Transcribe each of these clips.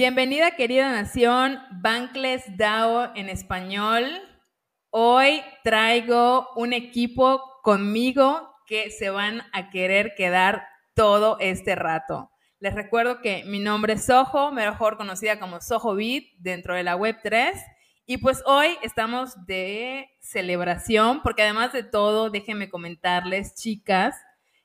Bienvenida querida nación, Bankless DAO en español. Hoy traigo un equipo conmigo que se van a querer quedar todo este rato. Les recuerdo que mi nombre es Soho, mejor conocida como Soho Beat dentro de la Web3. Y pues hoy estamos de celebración, porque además de todo, déjenme comentarles, chicas,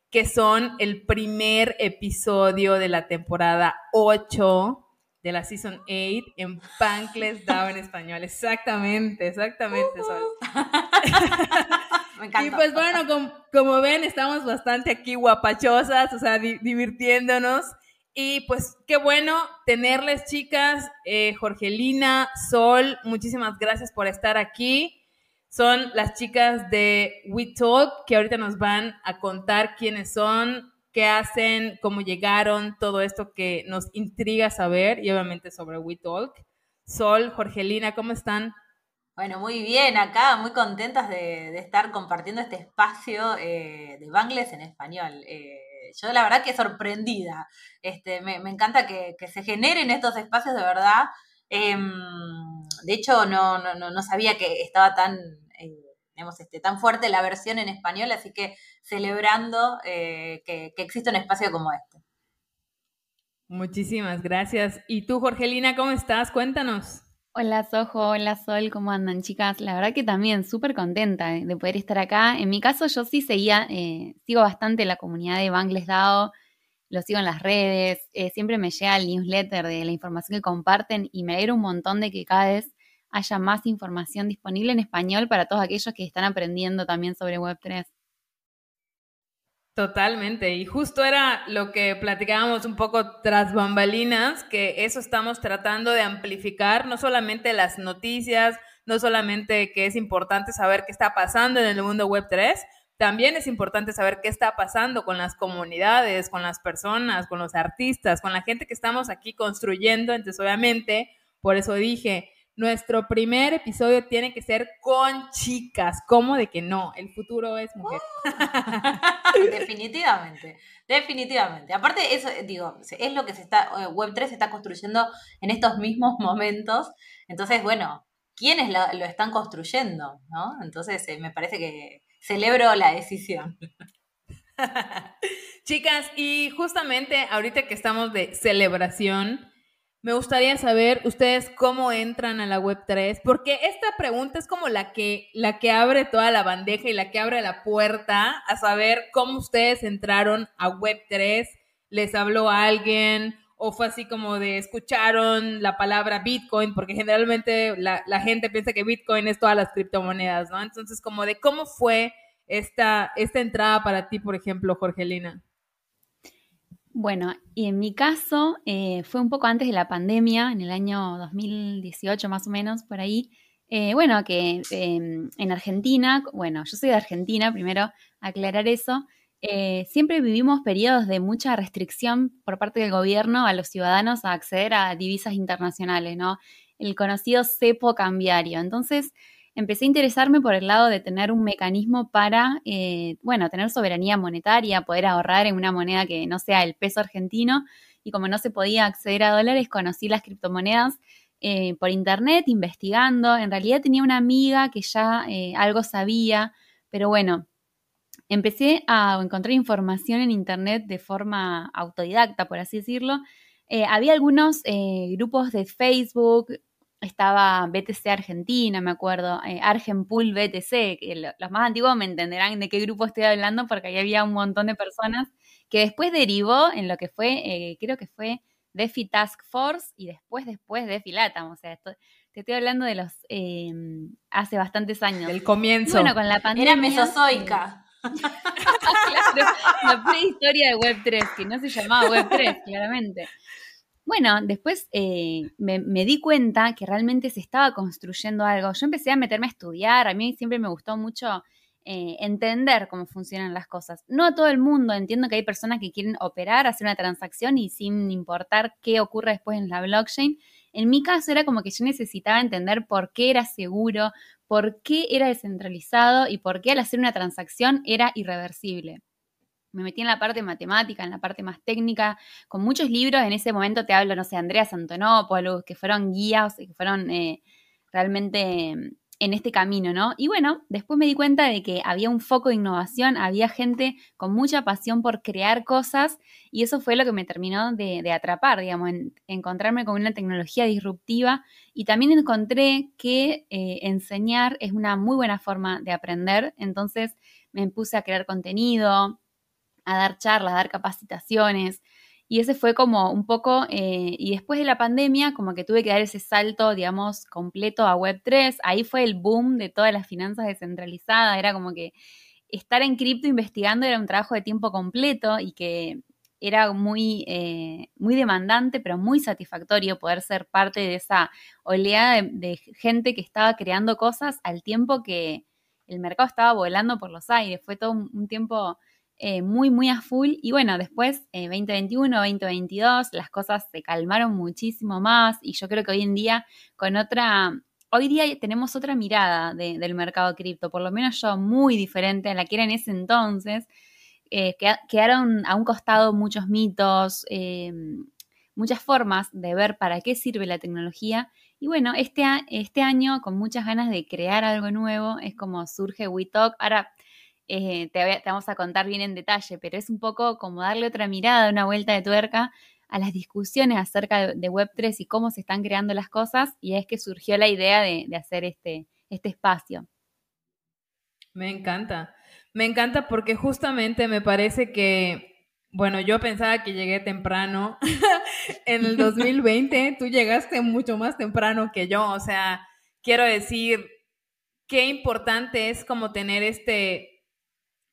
que son el primer episodio de la temporada 8 de la Season 8 en Bankless DAO en español. Exactamente, exactamente, Sol. Me encanta. Y pues bueno, como, ven, estamos bastante aquí guapachosas, o sea, divirtiéndonos. Y pues qué bueno tenerles, chicas. Eh, Jorgelina, Sol, muchísimas gracias por estar aquí. Son las chicas de We Talk que ahorita nos van a contar quiénes son, qué hacen, cómo llegaron, todo esto que nos intriga saber y obviamente sobre WeTalk. Sol, Jorgelina, ¿cómo están? Bueno, muy bien, acá muy contentas de, estar compartiendo este espacio eh, de Bangles en español. Eh, yo la verdad que sorprendida. Este, me, encanta que, se generen estos espacios de verdad. Em, de hecho, no, no, no, sabía que estaba tan eh, tenemos este, tan fuerte la versión en español, así que celebrando eh, que, existe un espacio como este. Muchísimas gracias. ¿Y tú, Jorgelina, cómo estás? Cuéntanos. Hola Sojo, hola Sol, ¿cómo andan chicas? La verdad que también súper contenta de poder estar acá. En mi caso yo sí seguía, eh, sigo bastante la comunidad de Bangles DAO, lo sigo en las redes, eh, siempre me llega el newsletter de la información que comparten y me alegro un montón de que cada vez haya más información disponible en español para todos aquellos que están aprendiendo también sobre Web3. Totalmente, y justo era lo que platicábamos un poco tras bambalinas, que eso estamos tratando de amplificar, no solamente las noticias, no solamente que es importante saber qué está pasando en el mundo web 3, también es importante saber qué está pasando con las comunidades, con las personas, con los artistas, con la gente que estamos aquí construyendo. Entonces, obviamente, por eso dije, nuestro primer episodio tiene que ser con chicas. ¿Cómo de que no? El futuro es mujer. definitivamente, definitivamente. Aparte, eso, digo, es lo que se está, eh, Web3 se está construyendo en estos mismos momentos. Entonces, bueno, ¿quiénes lo, están construyendo? ¿no? Entonces, eh, me parece que celebro la decisión. Chicas, y justamente ahorita que estamos de celebración, me gustaría saber ustedes cómo entran a la Web3, porque esta pregunta es como la que, la que abre toda la bandeja y la que abre la puerta a saber cómo ustedes entraron a Web3, les habló alguien o fue así como de escucharon la palabra Bitcoin, porque generalmente la, la gente piensa que Bitcoin es todas las criptomonedas, ¿no? Entonces, como de cómo fue esta, esta entrada para ti, por ejemplo, Jorgelina. Bueno, y en mi caso eh, fue un poco antes de la pandemia, en el año 2018 más o menos, por ahí. Eh, bueno, que em, en Argentina, bueno, yo soy de Argentina, primero aclarar eso, eh, siempre vivimos periodos de mucha restricción por parte del gobierno a los ciudadanos a acceder a divisas internacionales, ¿no? El conocido cepo cambiario. Entonces, empecé a interesarme por el lado de tener un mecanismo para, eh, bueno, tener soberanía monetaria, poder ahorrar en una moneda que no sea el peso argentino. Y como no se podía acceder a dólares, conocí las criptomonedas eh, por internet, investigando. En realidad tenía una amiga que ya eh, algo sabía, pero bueno, empecé a encontrar información en internet de forma autodidacta, por así decirlo. había algunos grupos de Facebook, estaba BTC Argentina, me acuerdo, eh, Argenpool BTC, que los más antiguos me entenderán de qué grupo estoy hablando porque ahí había un montón de personas que después derivó en lo que fue, eh, creo que fue DeFi Task Force y después, después DeFi Latam, o sea, te estoy hablando de los, em, hace bastantes años. El comienzo. bueno, con la pandemia. Era mesozoica. claro, la prehistoria de Web3, que no se llamaba Web3, claramente. Bueno, después eh, me, di cuenta que realmente se estaba construyendo algo. Yo empecé a meterme a estudiar, a mí siempre me gustó mucho eh, entender cómo funcionan las cosas. No a todo el mundo, entiendo que hay personas que quieren operar, hacer una transacción y sin importar qué ocurra después en la blockchain. En mi caso era como que yo necesitaba entender por qué era seguro, por qué era descentralizado y por qué al hacer una transacción era irreversible. Me metí en la parte matemática, en la parte más técnica, con muchos libros. En ese momento te hablo, no sé, Andrea Antonopoulos, que fueron guías, que fueron eh, realmente en este camino, ¿no? Y bueno, después me di cuenta de que había un foco de innovación, había gente con mucha pasión por crear cosas y eso fue lo que me terminó de, atrapar, digamos, en, encontrarme con una tecnología disruptiva y también encontré que eh, enseñar es una muy buena forma de aprender, entonces me puse a crear contenido, a dar charlas, a dar capacitaciones, y ese fue como un poco, eh, y después de la pandemia, como que tuve que dar ese salto, digamos, completo a Web3. Ahí fue el boom de todas las finanzas descentralizadas. Era como que estar en cripto investigando era un trabajo de tiempo completo y que era muy, eh, muy demandante, pero muy satisfactorio poder ser parte de esa oleada de, gente que estaba creando cosas al tiempo que el mercado estaba volando por los aires. Fue todo un tiempo eh, muy, muy a full. Y bueno, después, 2021, eh, 2022, las cosas se calmaron muchísimo más y yo creo que hoy en día con otra... Hoy día tenemos otra mirada del mercado cripto, por lo menos yo muy diferente a la que era en ese entonces. Eh, quedaron a un costado muchos mitos, muchas formas de ver para qué sirve la tecnología. Y bueno, este, este año, con muchas ganas de crear algo nuevo, es como surge WeTalk. Ahora, eh, te, vamos a contar bien en detalle, pero es un poco como darle otra mirada, una vuelta de tuerca a las discusiones acerca de, Web3 y cómo se están creando las cosas, y es que surgió la idea de, hacer este, este espacio. Me encanta, me encanta porque justamente me parece que, bueno, yo pensaba que llegué temprano en el 2020, tú llegaste mucho más temprano que yo, o sea, quiero decir, qué importante es como tener este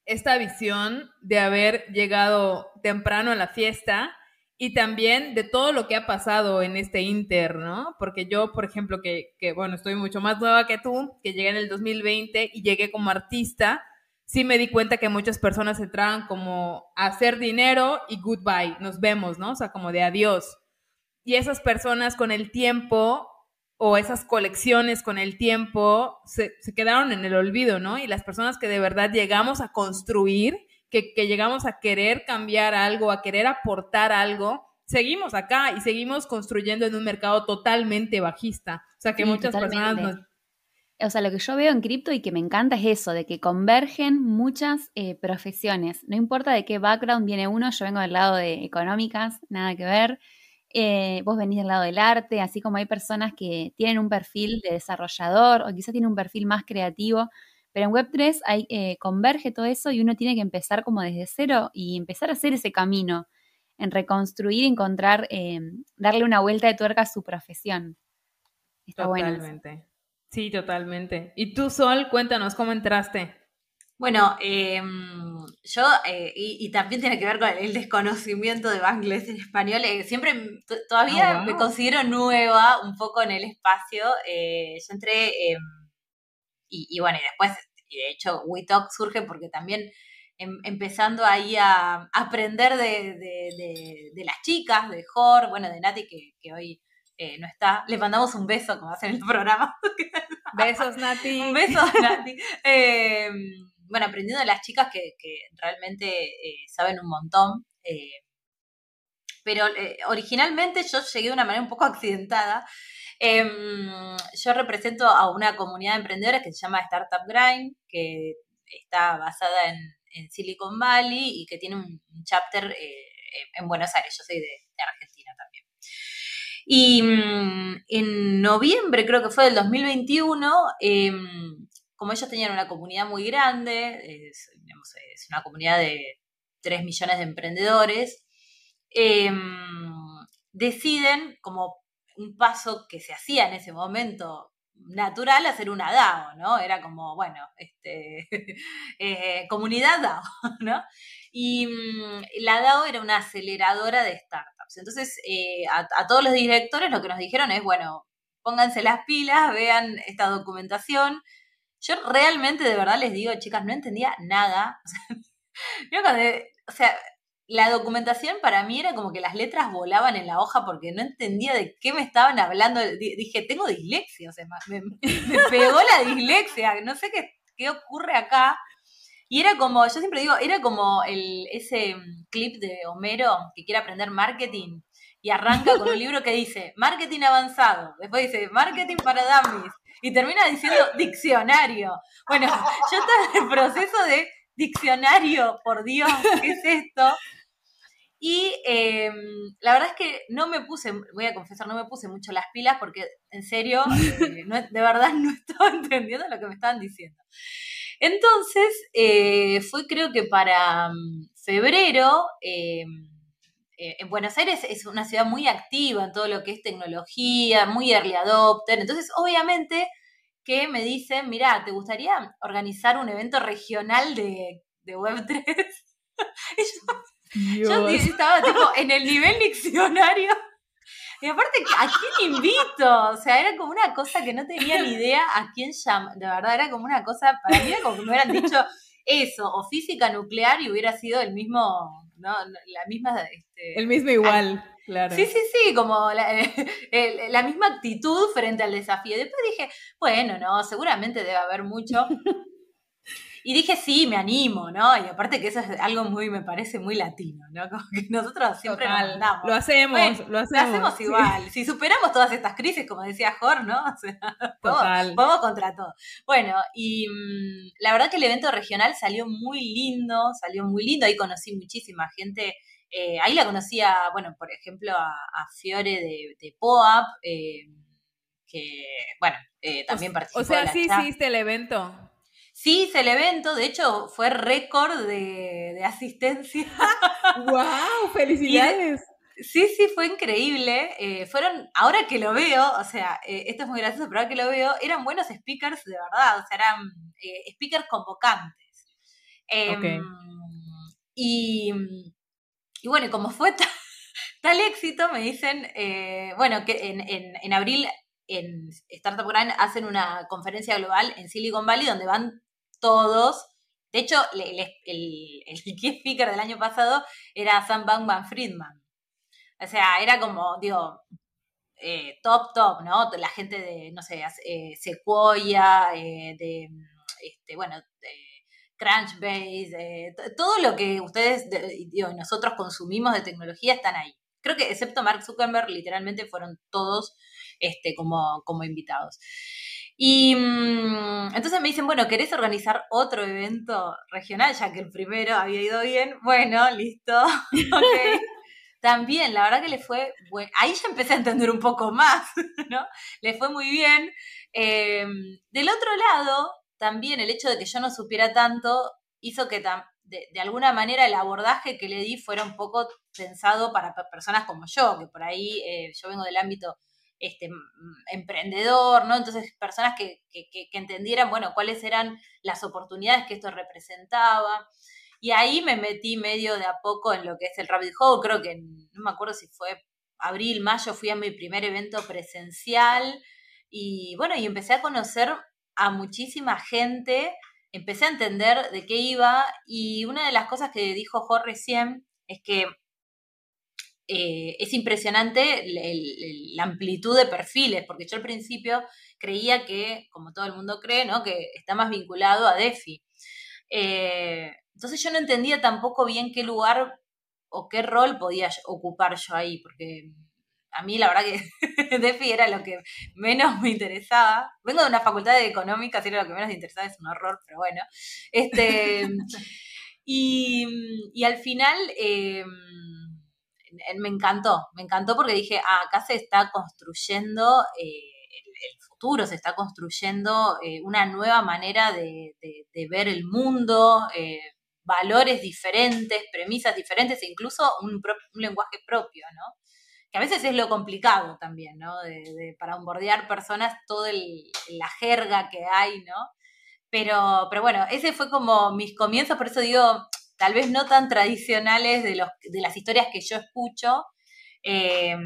esta visión de haber llegado temprano a la fiesta y también de todo lo que ha pasado en este Inter, ¿no? Porque yo, por ejemplo, que, bueno, estoy mucho más nueva que tú, que llegué en el 2020 y llegué como artista, sí me di cuenta que muchas personas entraban como a hacer dinero y goodbye, nos vemos, ¿no? O sea, como de adiós. Y esas personas con el tiempo o esas colecciones con el tiempo se, quedaron en el olvido, ¿no? Y las personas que de verdad llegamos a construir, que, llegamos a querer cambiar algo, a querer aportar algo, seguimos acá y seguimos construyendo en un mercado totalmente bajista. O sea que muchas personas nos... O sea, lo que yo veo en cripto y que me encanta es eso, de que convergen muchas eh, profesiones. No importa de qué background viene uno, yo vengo del lado de económicas, nada que ver. Eh, vos venís del lado del arte, así como hay personas que tienen un perfil de desarrollador o quizás tienen un perfil más creativo, pero en Web3 hay, eh, converge todo eso y uno tiene que empezar como desde cero y empezar a hacer ese camino, en reconstruir, encontrar, eh, darle una vuelta de tuerca a su profesión. Está totalmente. Sí, totalmente. Y tú, Sol, cuéntanos cómo entraste. Bueno, eh, yo, eh, y, también tiene que ver con el desconocimiento de Bangladesh en español, eh, siempre, todavía ah, me considero nueva un poco en el espacio. Eh, yo entré, em, y, bueno, y después, y de hecho, WeTalk surge porque también em, empezando ahí a aprender de, de, las chicas, de Jor, bueno, de Nati, que, que hoy no está. Le mandamos un beso, como hacen el programa. Besos, Nati. un beso, Nati. bueno, aprendiendo de las chicas que, realmente eh, saben un montón. Eh, pero eh, originalmente yo llegué de una manera un poco accidentada. Em, yo represento a una comunidad de emprendedores que se llama Startup Grind, que está basada en, Silicon Valley y que tiene un, chapter en Buenos Aires. Yo soy de, Argentina también. Y mm, en noviembre, creo que fue del 2021, como ellos tenían una comunidad muy grande, es, una comunidad de 3 millones de emprendedores, em, deciden como un paso que se hacía en ese momento natural hacer una DAO, ¿no? Era como, bueno, este, eh, comunidad DAO, ¿no? Y mm, la DAO era una aceleradora de startups. Entonces, eh, a, todos los directores lo que nos dijeron es, bueno, pónganse las pilas, vean esta documentación, yo realmente, de verdad les digo, chicas, no entendía nada. O sea, la documentación para mí era como que las letras volaban en la hoja porque no entendía de qué me estaban hablando. Dije, tengo dislexia, o sea, me, pegó la dislexia, no sé qué, qué ocurre acá. Y era como, yo siempre digo, era como el, ese mm, clip de Homero que quiere aprender marketing y arranca con un libro que dice marketing avanzado, después dice marketing para dummies y termina diciendo diccionario. Bueno, yo estaba en el proceso de diccionario, por Dios, ¿qué es esto? Y em, la verdad es que no me puse, voy a confesar, no me puse mucho las pilas porque en serio, eh, de verdad no estaba entendiendo lo que me estaban diciendo. Entonces, eh, fue creo que para mm, febrero, em, eh, en Buenos Aires es una ciudad muy activa en todo lo que es tecnología, muy early adopter, entonces obviamente que me dicen, mira, ¿te gustaría organizar un evento regional de, de Web3? y yo, yo estaba tipo en el nivel diccionario. Y aparte, ¿a quién invito? O sea, era como una cosa que no tenía ni idea a quién llamar. De verdad, era como una cosa, para mí era como que me hubieran dicho eso, o física nuclear y hubiera sido el mismo, ¿no? La misma... Este, el mismo igual, claro. Sí, sí, sí, como la, la misma actitud frente al desafío. Después dije, bueno, no, seguramente debe haber mucho. Y dije, sí, me animo, ¿no? Y aparte que eso es algo muy, me parece muy latino, ¿no? Como que nosotros siempre nos mandamos. Lo hacemos, lo hacemos. Lo hacemos igual. Si superamos todas estas crisis, como decía Jor, ¿no? O sea, Total. Vamos, contra todo. Bueno, y mm, la verdad que el evento regional salió muy lindo, salió muy lindo. Ahí conocí muchísima gente. Eh, ahí la conocía, bueno, por ejemplo, a, Fiore de, de POAP, eh, que, bueno, eh, también participó. O sea, sí hiciste el evento. Sí hice el evento, de hecho fue récord de, asistencia. ¡Wow! ¡Felicidades! sí, sí, fue increíble. Eh, fueron, ahora que lo veo, o sea, eh, esto es muy gracioso, pero ahora que lo veo, eran buenos speakers de verdad, o sea, eran eh, speakers convocantes. Em, y, y, bueno, como fue tal éxito, me dicen, bueno, que en, en, en abril en Startup Grind hacen una conferencia global en Silicon Valley donde van todos. De hecho, el, key speaker del año pasado era Sam Bankman Friedman. O sea, era como, digo, eh, top, top, ¿no? La gente de, no sé, eh, Sequoia, eh, de, este, bueno, de Crunchbase, todo lo que ustedes, digo, nosotros consumimos de tecnología están ahí. Creo que excepto Mark Zuckerberg, literalmente fueron todos este, como, como invitados. Y mm, entonces me dicen, bueno, ¿querés organizar otro evento regional? Ya que el primero había ido bien. Bueno, listo. También, la verdad que le fue, bueno, ahí ya empecé a entender un poco más, ¿no? Le fue muy bien. Em, del otro lado, también el hecho de que yo no supiera tanto hizo que de, de, alguna manera el abordaje que le di fuera un poco pensado para personas como yo, que por ahí eh, yo vengo del ámbito este, emprendedor, ¿no? Entonces, personas que, entendieran, bueno, cuáles eran las oportunidades que esto representaba. Y ahí me metí medio de a poco en lo que es el Rabbit Hole, creo que, no me acuerdo si fue abril, mayo, fui a mi primer evento presencial y bueno, y empecé a conocer a muchísima gente, empecé a entender de qué iba y una de las cosas que dijo Jorge recién es que eh, es impresionante la amplitud de perfiles, porque yo al principio creía que, como todo el mundo cree, ¿no? que está más vinculado a DeFi. Eh, entonces yo no entendía tampoco bien qué lugar o qué rol podía ocupar yo ahí, porque a mí la verdad que DeFi era lo que menos me interesaba. Vengo de una facultad de económica, si era lo que menos me interesaba, es un horror, pero bueno. Este, y, al final... Eh, me encantó, me encantó porque dije, ah, acá se está construyendo eh, el, futuro, se está construyendo eh, una nueva manera de, ver el mundo, eh, valores diferentes, premisas diferentes e incluso un, lenguaje propio, ¿no? Que a veces es lo complicado también, ¿no? De, para onboardear personas, toda la jerga que hay, ¿no? Pero, pero bueno, ese fue como mis comienzos, por eso digo, tal vez no tan tradicionales de, los, de las historias que yo escucho, eh,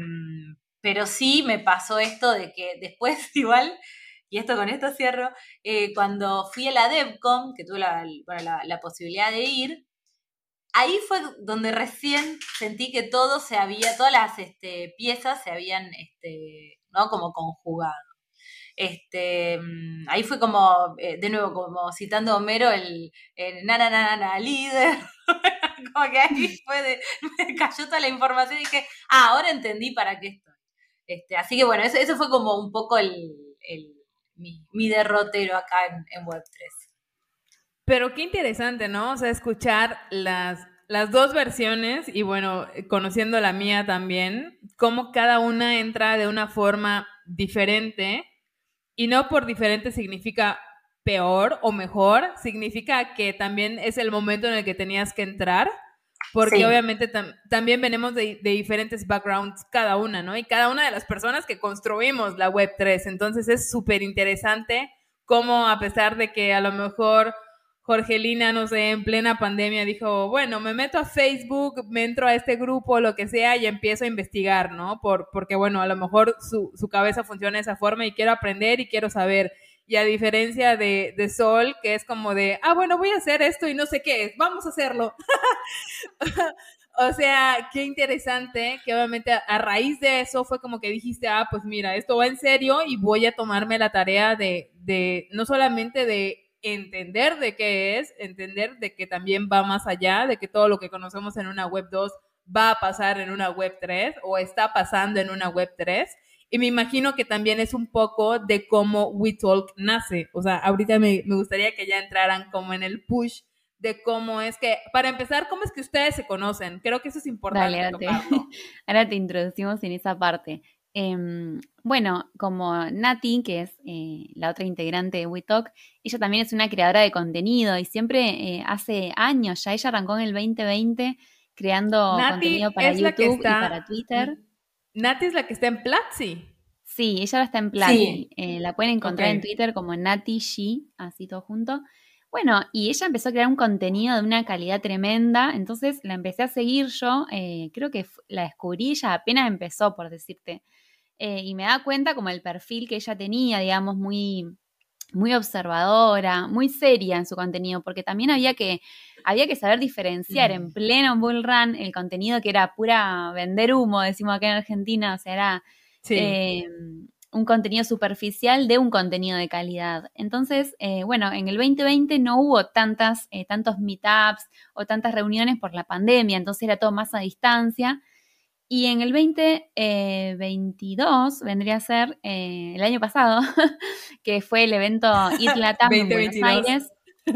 pero sí me pasó esto de que después igual, y esto con esto cierro, eh, cuando fui a la DevCon, que tuve la, la, posibilidad de ir, ahí fue donde recién sentí que todo se había, todas las este, piezas se habían, este, ¿no? Como conjugado. Este, mm, ahí fue como, eh, de nuevo, como citando a Homero, el, el na, na, na, na, líder. como que ahí fue de, me cayó toda la información y dije, ah, ahora entendí para qué estoy. Este, así que bueno, eso, eso fue como un poco el, el mi, derrotero acá en, en Web3. Pero qué interesante, ¿no? O sea, escuchar las, las dos versiones y bueno, conociendo la mía también, cómo cada una entra de una forma diferente y no por diferente significa peor o mejor, significa que también es el momento en el que tenías que entrar, porque obviamente también venimos de, de, diferentes backgrounds cada una, ¿no? Y cada una de las personas que construimos la Web3, entonces es súper interesante cómo a pesar de que a lo mejor Jorgelina, no sé, en plena pandemia dijo, bueno, me meto a Facebook, me entro a este grupo, lo que sea, y empiezo a investigar, ¿no? Por, porque, bueno, a lo mejor su, su cabeza funciona de esa forma y quiero aprender y quiero saber. Y a diferencia de, de, Sol, que es como de, ah, bueno, voy a hacer esto y no sé qué es, vamos a hacerlo. o sea, qué interesante que obviamente a, raíz de eso fue como que dijiste, ah, pues mira, esto va en serio y voy a tomarme la tarea de, de no solamente de entender de qué es, entender de que también va más allá, de que todo lo que conocemos en una web 2 va a pasar en una web 3 o está pasando en una web 3. Y me imagino que también es un poco de cómo WeTalk nace. O sea, ahorita me, gustaría que ya entraran como en el push de cómo es que, para empezar, cómo es que ustedes se conocen. Creo que eso es importante. ahora te introducimos en esa parte. Em, bueno, como Nati, que es eh, la otra integrante de WeTalk, ella también es una creadora de contenido y siempre eh, hace años, ya ella arrancó en el 2020 creando contenido para YouTube y para Twitter. Nati es la que está en Platzi. Sí, ella ahora está en Platzi. Eh, la pueden encontrar en Twitter como Nati G, así todo junto. Bueno, y ella empezó a crear un contenido de una calidad tremenda, entonces la empecé a seguir yo, creo que la descubrí, ella apenas empezó, por decirte. Eh, y me da cuenta como el perfil que ella tenía, digamos, muy, muy observadora, muy seria en su contenido, porque también había que, había que saber diferenciar en pleno bull run el contenido que era pura vender humo, decimos acá en Argentina, o sea, era em, un contenido superficial de un contenido de calidad. Entonces, eh, bueno, en el 2020 no hubo tantas, eh, tantos meetups o tantas reuniones por la pandemia, entonces era todo más a distancia. Y en el 2022 eh, vendría a ser eh, el año pasado, que fue el evento ITLATAM en Buenos Aires.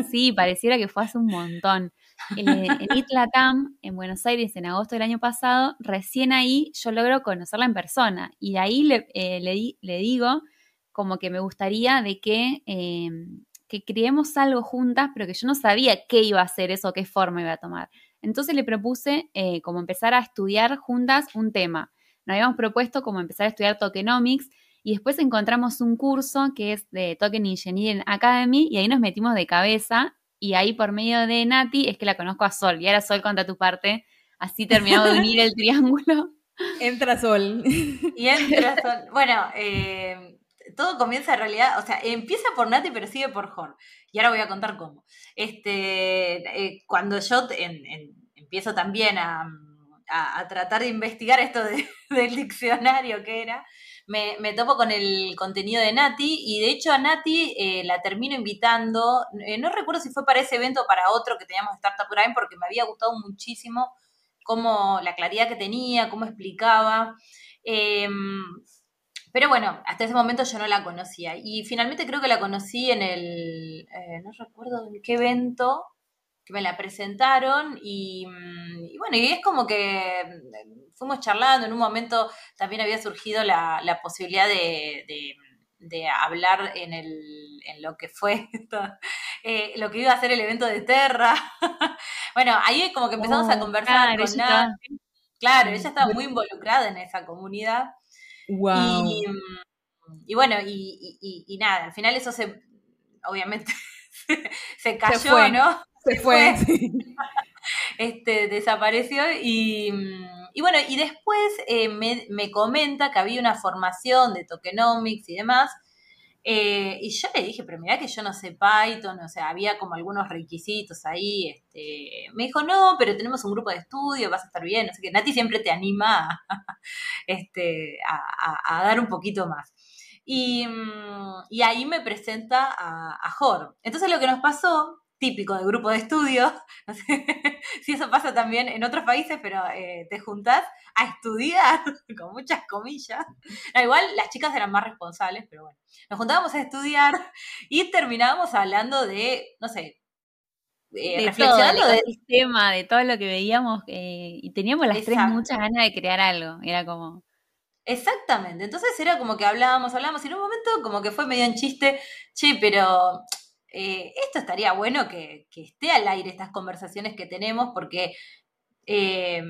Sí, pareciera que fue hace un montón. El, el ITLATAM en Buenos Aires en agosto del año pasado, recién ahí yo logro conocerla en persona. Y de ahí le, eh, le, digo como que me gustaría de que, que creemos algo juntas, pero que yo no sabía qué iba a hacer eso, qué forma iba a tomar. Entonces le propuse eh, como empezar a estudiar juntas un tema. Nos habíamos propuesto como empezar a estudiar tokenomics y después encontramos un curso que es de Token Engineering Academy y ahí nos metimos de cabeza y ahí por medio de Nati es que la conozco a Sol y ahora Sol contra tu parte. Así terminamos de unir el triángulo. Entra Sol. Y entra Sol. Bueno, eh, todo comienza en realidad, o sea, empieza por Nati pero sigue por Jorge. Y ahora voy a contar cómo. Este, eh, cuando yo empiezo también a, tratar de investigar esto del diccionario que era, me, topo con el contenido de Nati y de hecho a Nati eh, la termino invitando, eh, no recuerdo si fue para ese evento o para otro que teníamos Startup Prime porque me había gustado muchísimo cómo la claridad que tenía, cómo explicaba. Em, pero bueno, hasta ese momento yo no la conocía. Y finalmente creo que la conocí en el, eh, no recuerdo en qué evento, que me la presentaron. Y, mm, bueno, y es como que mm, fuimos charlando. En un momento también había surgido la, posibilidad de, hablar en, el, en lo que fue eh, lo que iba a ser el evento de Terra. bueno, ahí como que empezamos a oh, conversar con Nati. Claro, ella estaba muy involucrada en esa comunidad. Y, bueno, y, nada, al final eso se, obviamente, se cayó, ¿no? Se, fue. este, desapareció y, bueno, y después eh, me, me, comenta que había una formación de tokenomics y demás, eh, y yo le dije, pero mira que yo no sé Python, o sea, había como algunos requisitos ahí. Este, me dijo, no, pero tenemos un grupo de estudio, vas a estar bien. O sea que Nati siempre te anima este, a, dar un poquito más. Y, mm, ahí me presenta a, a. Entonces lo que nos pasó típico de grupo de estudio, no sé si eso pasa también en otros países, pero eh, te juntás a estudiar, con muchas comillas. igual las chicas eran más responsables, pero bueno, nos juntábamos a estudiar y terminábamos hablando de, no sé, eh, reflexionando todo, del sistema, de todo lo que veíamos eh, y teníamos las tres muchas ganas de crear algo, era como... Exactamente, entonces era como que hablábamos, hablábamos y en un momento como que fue medio en chiste, che, pero eh, esto estaría bueno que, esté al aire estas conversaciones que tenemos porque, eh,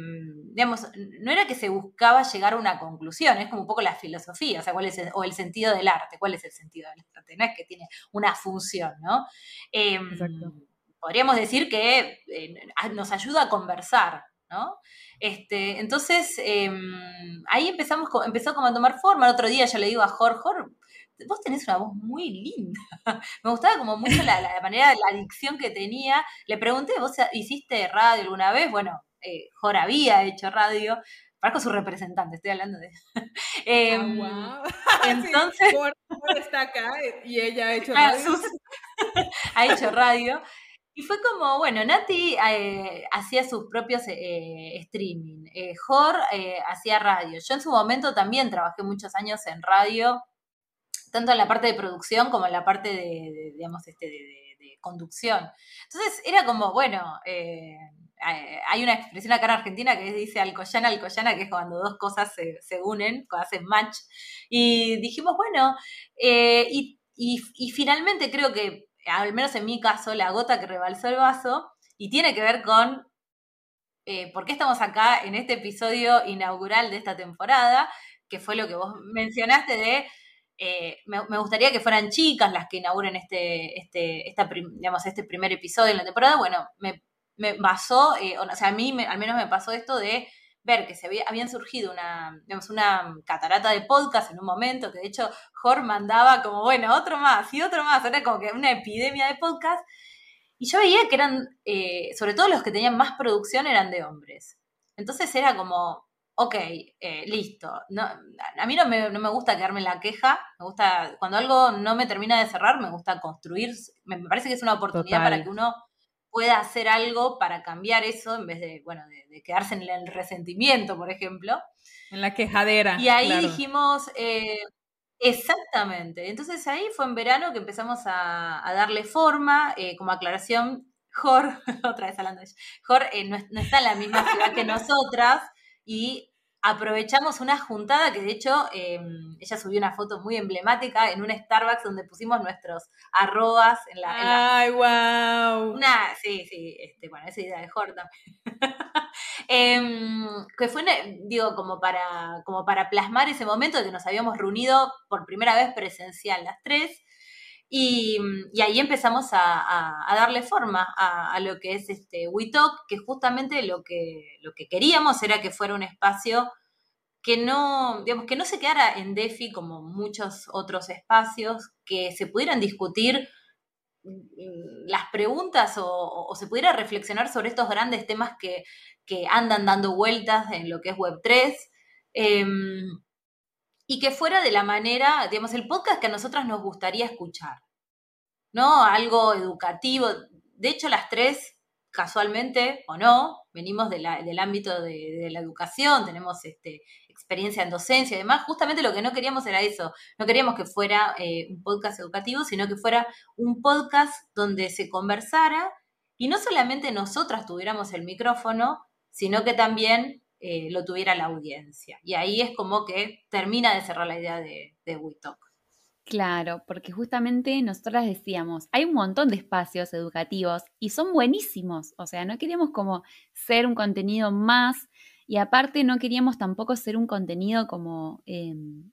digamos, no era que se buscaba llegar a una conclusión, es como un poco la filosofía, o sea, cuál es el, o el sentido del arte, cuál es el sentido del arte, no es que tiene una función, ¿no? Em, podríamos decir que eh, nos ayuda a conversar, ¿no? Este, entonces, ahí empezamos, empezó como a tomar forma. El otro día ya le digo a Jorge, Jorge, vos tenés una voz muy linda. Me gustaba como mucho la, manera, la adicción que tenía. Le pregunté, ¿vos hiciste radio alguna vez? Bueno, eh, Jor había hecho radio. Parco su representante, estoy hablando de. eh, wow. Entonces. Jor, está acá y ella ha hecho ah, radio. ha hecho radio. Y fue como, bueno, Nati eh, hacía sus propios eh, streaming, eh, Jor hacía radio. Yo en su momento también trabajé muchos años en radio tanto en la parte de producción como en la parte de, digamos, este, de, conducción. Entonces era como, bueno, eh, hay una expresión acá en Argentina que dice alcoyana, alcoyana, que es cuando dos cosas se, unen, cuando hacen match. Y dijimos, bueno, eh, y, finalmente creo que, al menos en mi caso, la gota que rebalsó el vaso, y tiene que ver con eh, por qué estamos acá en este episodio inaugural de esta temporada, que fue lo que vos mencionaste de eh, me, gustaría que fueran chicas las que inauguren este, este, esta, digamos, este primer episodio en la temporada. Bueno, me, me pasó, eh, o sea, a mí al menos me pasó esto de ver que se había, habían surgido una, digamos, una catarata de podcast en un momento, que de hecho Jor mandaba como, bueno, otro más y otro más, era como que una epidemia de podcast. Y yo veía que eran, eh, sobre todo los que tenían más producción eran de hombres. Entonces era como, ok, eh, listo. No, a mí no me, no me, gusta quedarme en la queja, me gusta, cuando algo no me termina de cerrar, me gusta construir, me, parece que es una oportunidad para que uno pueda hacer algo para cambiar eso en vez de, bueno, de, quedarse en el resentimiento, por ejemplo. En la quejadera. Y ahí dijimos, eh, exactamente, entonces ahí fue en verano que empezamos a, darle forma, eh, como aclaración, Jor, otra vez hablando de ella, Jor no, no, está en la misma ciudad que nosotras y aprovechamos una juntada que de hecho em, ella subió una foto muy emblemática en un Starbucks donde pusimos nuestros arrobas en la... ¡Ay, wow! Una, sí, sí, este, bueno, esa idea de Jordan. Em, que fue, digo, como para, como para plasmar ese momento de que nos habíamos reunido por primera vez presencial las tres. Y, ahí empezamos a, darle forma a, lo que es este WeTalk, que justamente lo que, lo que queríamos era que fuera un espacio que no, digamos, que no se quedara en DeFi como muchos otros espacios, que se pudieran discutir mm, las preguntas o, se pudiera reflexionar sobre estos grandes temas que, andan dando vueltas en lo que es Web3. Em, y que fuera de la manera, digamos, el podcast que a nosotras nos gustaría escuchar, ¿no? Algo educativo. De hecho, las tres, casualmente o no, venimos del ámbito de, la educación, tenemos este, experiencia en docencia y demás. Justamente lo que no queríamos era eso. No queríamos que fuera eh, un podcast educativo, sino que fuera un podcast donde se conversara y no solamente nosotras tuviéramos el micrófono, sino que también eh, lo tuviera la audiencia. Y ahí es como que termina de cerrar la idea de, de WeTalk. Claro, porque justamente nosotras decíamos, hay un montón de espacios educativos y son buenísimos, o sea, no queríamos como ser un contenido más y aparte no queríamos tampoco ser un contenido como em,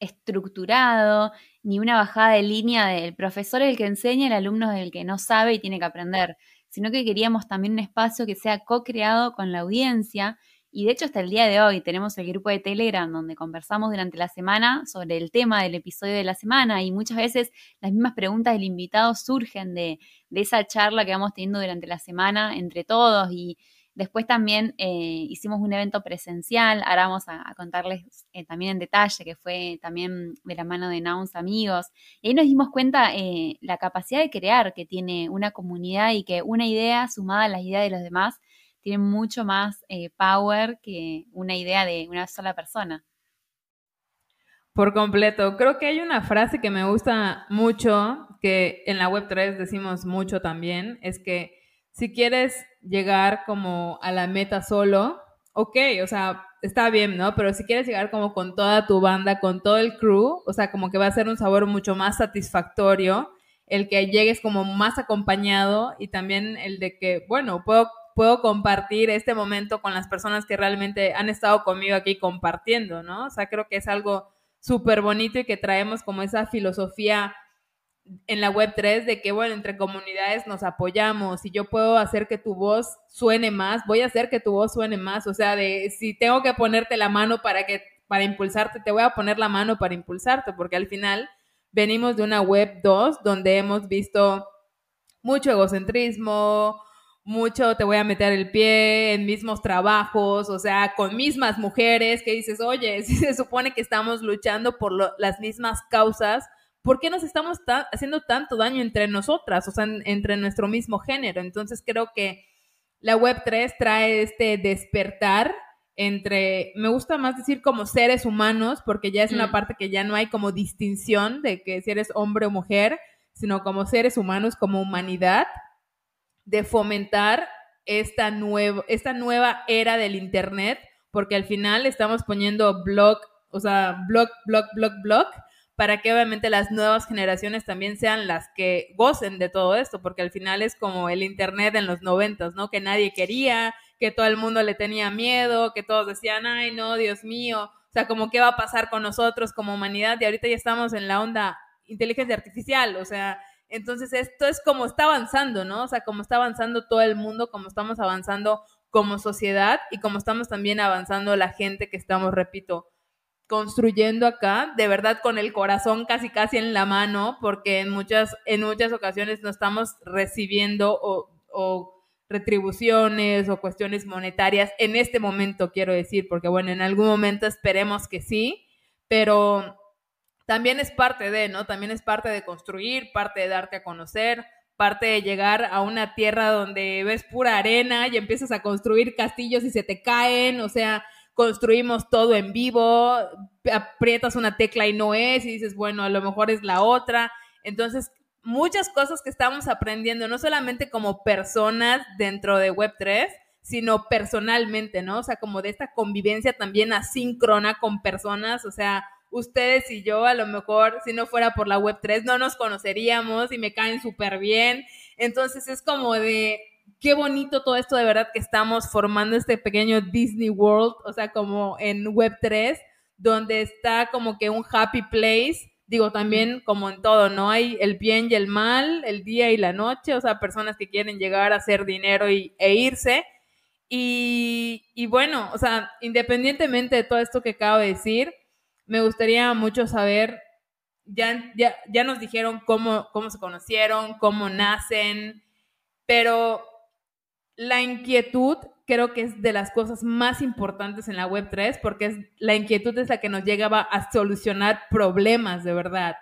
estructurado, ni una bajada de línea del profesor el que enseña, el alumno el que no sabe y tiene que aprender, sino que queríamos también un espacio que sea co-creado con la audiencia y de hecho hasta el día de hoy tenemos el grupo de Telegram donde conversamos durante la semana sobre el tema del episodio de la semana y muchas veces las mismas preguntas del invitado surgen de, esa charla que vamos teniendo durante la semana entre todos y Después también eh, hicimos un evento presencial, ahora vamos a, contarles eh, también en detalle, que fue también de la mano de Nouns Amigos. Y ahí nos dimos cuenta eh, la capacidad de crear que tiene una comunidad y que una idea sumada a las ideas de los demás tiene mucho más power que una idea de una sola persona. Por completo. Creo que hay una frase que me gusta mucho, que en la Web3 decimos mucho también, es que si quieres llegar como a la meta solo, ok, o sea, está bien, ¿no? Pero si quieres llegar como con toda tu banda, con todo el crew, o sea, como que va a ser un sabor mucho más satisfactorio el que llegues como más acompañado y también el de que, bueno, puedo, puedo compartir este momento con las personas que realmente han estado conmigo aquí compartiendo, ¿no? O sea, creo que es algo súper bonito y que traemos como esa filosofía en la web 3 de que, bueno, entre comunidades nos apoyamos y yo puedo hacer que tu voz suene más, voy a hacer que tu voz suene más, o sea, de si tengo que ponerte la mano para que para impulsarte, te voy a poner la mano para impulsarte, porque al final venimos de una web 2 donde hemos visto mucho egocentrismo, mucho te voy a meter el pie en mismos trabajos, o sea, con mismas mujeres que dices, oye, si se supone que estamos luchando por las mismas causas, ¿por qué nos estamos haciendo tanto daño entre nosotras, o sea, entre nuestro mismo género? Entonces creo que la Web3 trae este despertar entre, me gusta más decir como seres humanos, porque ya es una mm. parte que ya no hay como distinción de que si eres hombre o mujer, sino como seres humanos, como humanidad, de fomentar esta, esta nueva era del Internet, porque al final estamos poniendo blog, o sea, blog, blog, blog, blog, para que obviamente las nuevas generaciones también sean las que gocen de todo esto, porque al final es como el Internet en los noventas, ¿no? Que nadie quería, que todo el mundo le tenía miedo, que todos decían, ay, no, Dios mío, o sea, como qué va a pasar con nosotros como humanidad, y ahorita ya estamos en la onda inteligencia artificial, o sea, entonces esto es como está avanzando, ¿no? O sea, como está avanzando todo el mundo, como estamos avanzando como sociedad y como estamos también avanzando la gente que estamos, repito, construyendo acá, de verdad con el corazón casi casi en la mano, porque en muchas, en muchas ocasiones no estamos recibiendo o, retribuciones o cuestiones monetarias en este momento, quiero decir, porque bueno, en algún momento esperemos que sí, pero también es parte de, ¿no? También es parte de construir, parte de darte a conocer, parte de llegar a una tierra donde ves pura arena y empiezas a construir castillos y se te caen, o sea, construimos todo en vivo, aprietas una tecla y no es, y dices, bueno, a lo mejor es la otra. Entonces, muchas cosas que estamos aprendiendo, no solamente como personas dentro de Web3, sino personalmente, ¿no? O sea, como de esta convivencia también asíncrona con personas, o sea, ustedes y yo, a lo mejor, si no fuera por la Web3, no nos conoceríamos y me caen súper bien. Entonces, es como de, qué bonito todo esto de verdad que estamos formando este pequeño Disney World, o sea, como en Web3, donde está como que un happy place. Digo, también como en todo, ¿no? Hay el bien y el mal, el día y la noche, o sea, personas que quieren llegar a hacer dinero y, e irse. Y, y bueno, o sea, independientemente de todo esto que acabo de decir, me gustaría mucho saber, ya, ya, ya nos dijeron cómo, cómo se conocieron, cómo nacen, pero la inquietud creo que es de las cosas más importantes en la Web3 porque es, la inquietud es la que nos llegaba a solucionar problemas de verdad.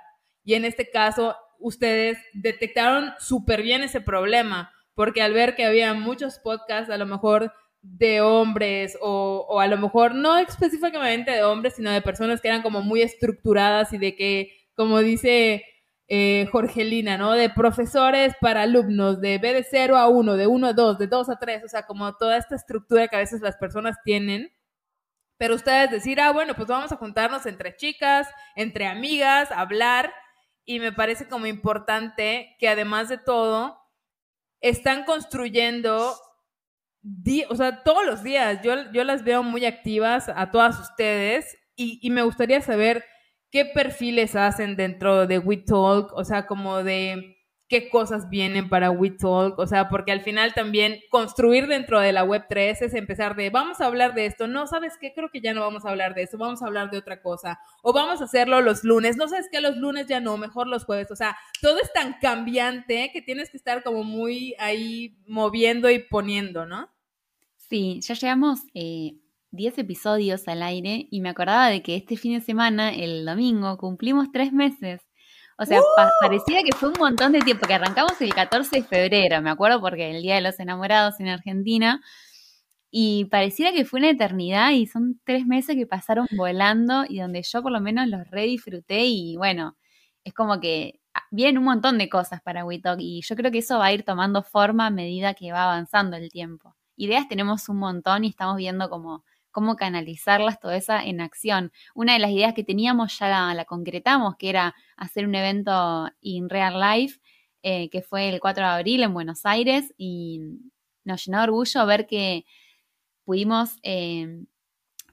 Y en este caso, ustedes detectaron súper bien ese problema porque al ver que había muchos podcasts, a lo mejor de hombres o, o, a lo mejor no específicamente de hombres, sino de personas que eran como muy estructuradas y de que, como dice eh, Jorgelina, ¿no? De profesores para alumnos, de B de 0 a 1, de 1 a 2, de 2 a 3, o sea, como toda esta estructura que a veces las personas tienen. Pero ustedes decir, ah, bueno, pues vamos a juntarnos entre chicas, entre amigas, hablar. Y me parece como importante que además de todo, están construyendo, o sea, todos los días. Yo, yo las veo muy activas a todas ustedes y, y me gustaría saber qué perfiles hacen dentro de WeTalk, o sea, como de qué cosas vienen para WeTalk, o sea, porque al final también construir dentro de la Web3 es empezar de, vamos a hablar de esto, no, ¿sabes qué? Creo que ya no vamos a hablar de eso, vamos a hablar de otra cosa, o vamos a hacerlo los lunes, no sabes qué, los lunes ya no, mejor los jueves, o sea, todo es tan cambiante que tienes que estar como muy ahí moviendo y poniendo, ¿no? Sí, ya llevamos 10 eh, episodios al aire y me acordaba de que este fin de semana, el domingo, cumplimos tres meses. O sea, parecía que fue un montón de tiempo, que arrancamos el 14 de febrero, me acuerdo porque el Día de los Enamorados en Argentina, y pareciera que fue una eternidad y son tres meses que pasaron volando y donde yo por lo menos los re disfruté y bueno, es como que ah, vienen un montón de cosas para WeTalk y yo creo que eso va a ir tomando forma a medida que va avanzando el tiempo. Ideas tenemos un montón y estamos viendo cómo, cómo canalizarlas, toda esa en acción. Una de las ideas que teníamos ya la, concretamos, que era hacer un evento in real life, eh, que fue el 4 de abril en Buenos Aires y nos llenó de orgullo ver que pudimos eh,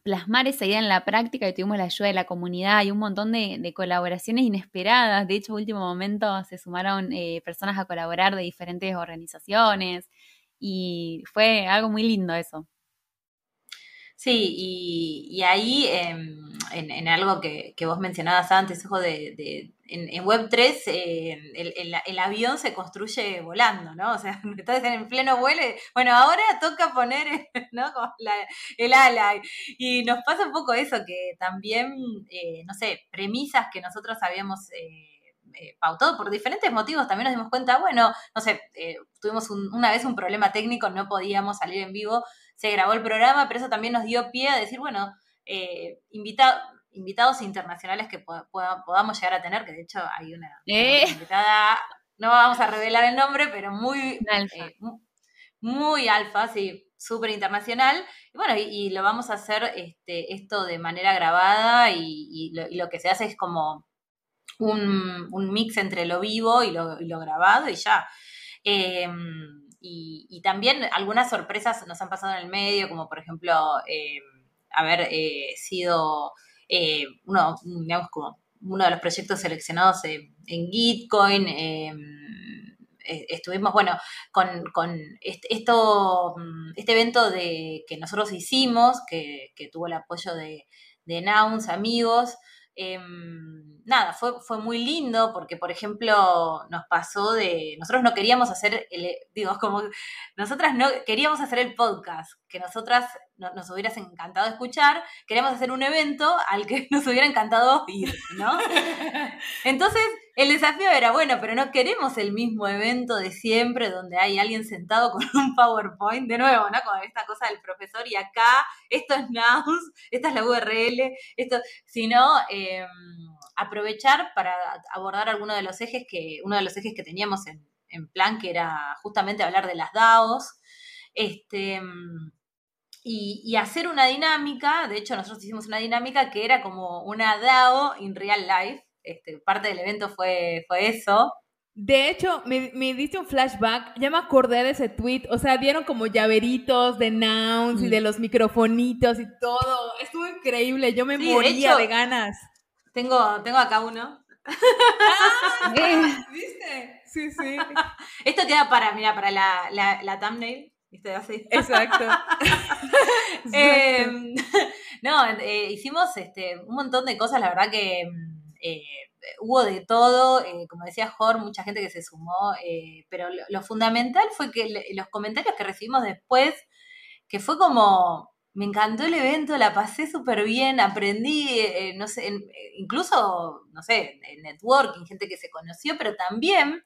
plasmar esa idea en la práctica y tuvimos la ayuda de la comunidad y un montón de, colaboraciones inesperadas. De hecho, último momento se sumaron eh, personas a colaborar de diferentes organizaciones y fue algo muy lindo eso. Sí, y, ahí em, en, algo que, vos mencionabas antes, ojo, de, en, Web3 eh, el, avión se construye volando, ¿no? O sea, estás en pleno vuelo, bueno, ahora toca poner ¿no? el ala. Y nos pasa un poco eso, que también, eh, no sé, premisas que nosotros habíamos... Eh, pautado por diferentes motivos, también nos dimos cuenta, bueno, no sé, tuvimos una vez un problema técnico, no podíamos salir en vivo, se grabó el programa, pero eso también nos dio pie a decir, bueno, eh, invitados internacionales que podamos llegar a tener, que de hecho hay una, eh. invitada, no vamos a revelar el nombre, pero muy alfa, eh, muy alfa sí, súper internacional. Y bueno, y, lo vamos a hacer este, esto de manera grabada y, lo, que se hace es como un, mix entre lo vivo y lo, lo grabado y ya. Em, y, también algunas sorpresas nos han pasado en el medio, como por ejemplo eh, haber eh, sido eh, uno, digamos, como uno de los proyectos seleccionados en Gitcoin. estuvimos, bueno, con, este, esto, mm, este evento de, que nosotros hicimos, que, tuvo el apoyo de, de Nouns, amigos, Em, nada, fue, fue muy lindo porque, por ejemplo, nos pasó de, nosotros no queríamos hacer, el, digo, como, nosotras no queríamos hacer el podcast, que nosotras nos hubieras encantado escuchar, queríamos hacer un evento al que nos hubiera encantado ir, ¿no? Entonces, el desafío era, bueno, pero no queremos el mismo evento de siempre donde hay alguien sentado con un PowerPoint, de nuevo, ¿no? Con esta cosa del profesor y acá, esto es NOWS, esta es la URL, esto, sino em, aprovechar para abordar alguno de los ejes que, uno de los ejes que teníamos en, plan, que era justamente hablar de las DAOs, este, y, hacer una dinámica, de hecho nosotros hicimos una dinámica que era como una DAO in real life, este, parte del evento fue, fue eso. De hecho, me, me, diste un flashback, ya me acordé de ese tweet, o sea, dieron como llaveritos de nouns y mm. de los microfonitos y todo, estuvo increíble, yo me moría de, ganas. Tengo, tengo acá uno. Ah, ¿Viste? Sí, sí. Esto queda para, mira, para la, la, la thumbnail. ¿Viste? Así. Exacto. Em, no, eh, hicimos este, un montón de cosas, la verdad que mm, eh, hubo de todo, eh, como decía Jor, mucha gente que se sumó, eh, pero lo, fundamental fue que los comentarios que recibimos después, que fue como, me encantó el evento, la pasé súper bien, aprendí, no sé, incluso, no sé, networking, gente que se conoció, pero también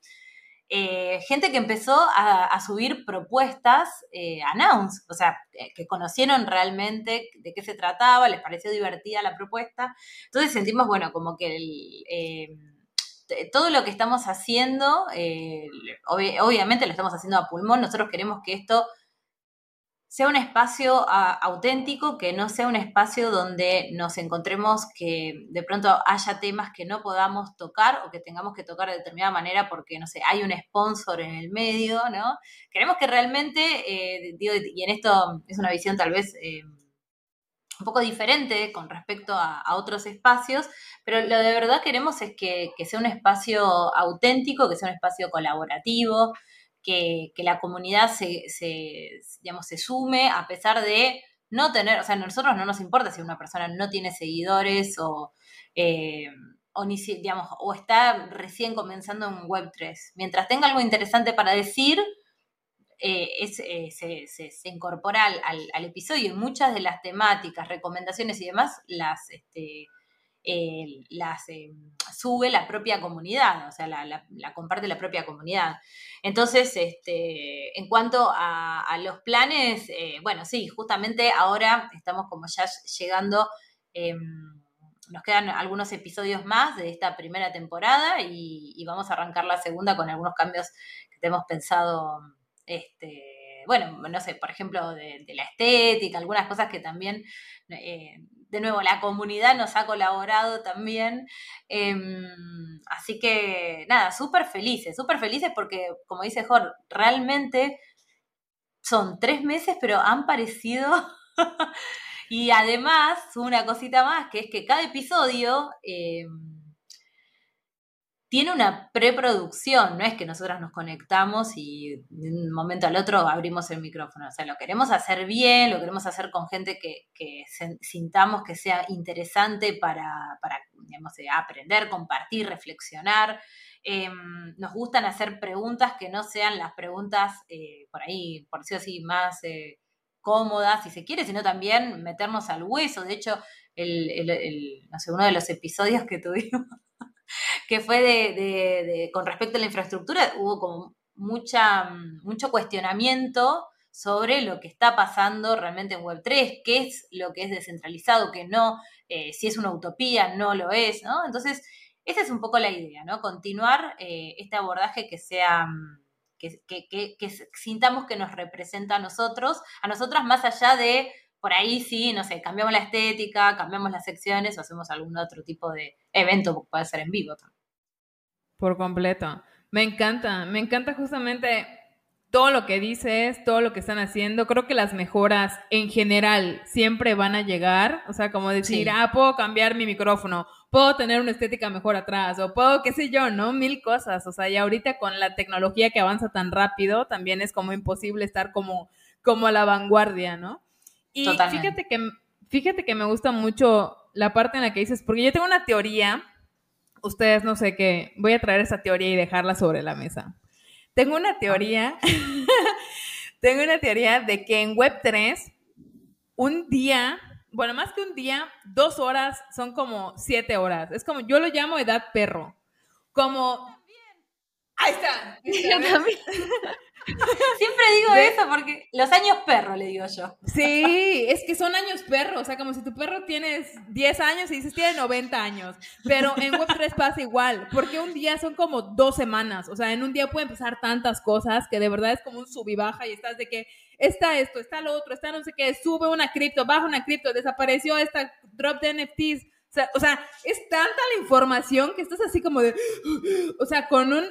eh, gente que empezó a, subir propuestas eh, announce, o sea, eh, que conocieron realmente de qué se trataba, les pareció divertida la propuesta. Entonces sentimos, bueno, como que eh, todo lo que estamos haciendo, obviamente lo estamos haciendo a pulmón, nosotros queremos que esto sea un espacio auténtico, que no sea un espacio donde nos encontremos que de pronto haya temas que no podamos tocar o que tengamos que tocar de determinada manera porque, no sé, hay un sponsor en el medio, ¿no? Queremos que realmente, eh, y en esto es una visión tal vez eh, un poco diferente con respecto a, otros espacios, pero lo de verdad queremos es que, que sea un espacio auténtico, que sea un espacio colaborativo, que, la comunidad se, digamos, se sume a pesar de no tener, o sea, a nosotros no nos importa si una persona no tiene seguidores o, eh, o, ni, digamos, o está recién comenzando en Web3. Mientras tenga algo interesante para decir, eh, se, se, incorpora al, episodio y muchas de las temáticas, recomendaciones y demás las, este, las sube la propia comunidad, o sea, la, comparte la propia comunidad. Entonces, este, en cuanto a, los planes, bueno, sí, justamente ahora estamos como ya llegando em, nos quedan algunos episodios más de esta primera temporada y, vamos a arrancar la segunda con algunos cambios que tenemos pensado, este, bueno, no sé, por ejemplo, de, la estética, algunas cosas que también, eh, de nuevo, la comunidad nos ha colaborado también. Em, así que, nada, súper felices, súper felices porque, como dice Jorge, realmente son tres meses, pero han parecido... Y además, una cosita más, que es que cada episodio eh, tiene una preproducción, no es que nosotras nos conectamos y de un momento al otro abrimos el micrófono. O sea, lo queremos hacer bien, lo queremos hacer con gente que, sintamos que sea interesante para, digamos, eh, aprender, compartir, reflexionar. Em, nos gustan hacer preguntas que no sean las preguntas eh, por ahí, por decirlo así, más cómoda, si se quiere, sino también meternos al hueso. De hecho, el, no sé, uno de los episodios que tuvimos, que fue de, con respecto a la infraestructura, hubo como mucha, mucho cuestionamiento sobre lo que está pasando realmente en Web3, qué es lo que es descentralizado, qué no, eh, si es una utopía, no lo es, ¿no? Entonces, esa es un poco la idea, ¿no? Continuar eh, este abordaje que sea que, sintamos que nos representa a nosotros, a nosotras más allá de, por ahí sí, no sé, cambiamos la estética, cambiamos las secciones o hacemos algún otro tipo de evento que puede ser en vivo. Por completo. Me encanta, me encanta justamente todo lo que dices, todo lo que están haciendo. Creo que las mejoras en general siempre van a llegar. O sea, como decir, ah, puedo cambiar mi micrófono puedo tener una estética mejor atrás o puedo, qué sé yo, ¿no? Mil cosas. O sea, y ahorita con la tecnología que avanza tan rápido, también es como imposible estar como, como a la vanguardia, ¿no? Y fíjate que, fíjate que me gusta mucho la parte en la que dices, porque yo tengo una teoría, ustedes no sé qué, voy a traer esa teoría y dejarla sobre la mesa. Tengo una teoría, tengo una teoría de que en Web3, un día bueno, más que un día, dos horas son como siete horas. Es como, yo lo llamo edad perro. Como... Ahí está. Yo también. Siempre digo eso porque los años perro, le digo yo. Sí, es que son años perro, o sea, como si tu perro tienes 10 años y dices tiene 90 años, pero en Web3 pasa igual, porque un día son como dos semanas, o sea, en un día pueden pasar tantas cosas que de verdad es como un sub y baja y estás de que está esto, está lo otro, está no sé qué, sube una cripto, baja una cripto, desapareció esta drop de NFTs. O sea, es tanta la información que estás así como de, o sea, con un,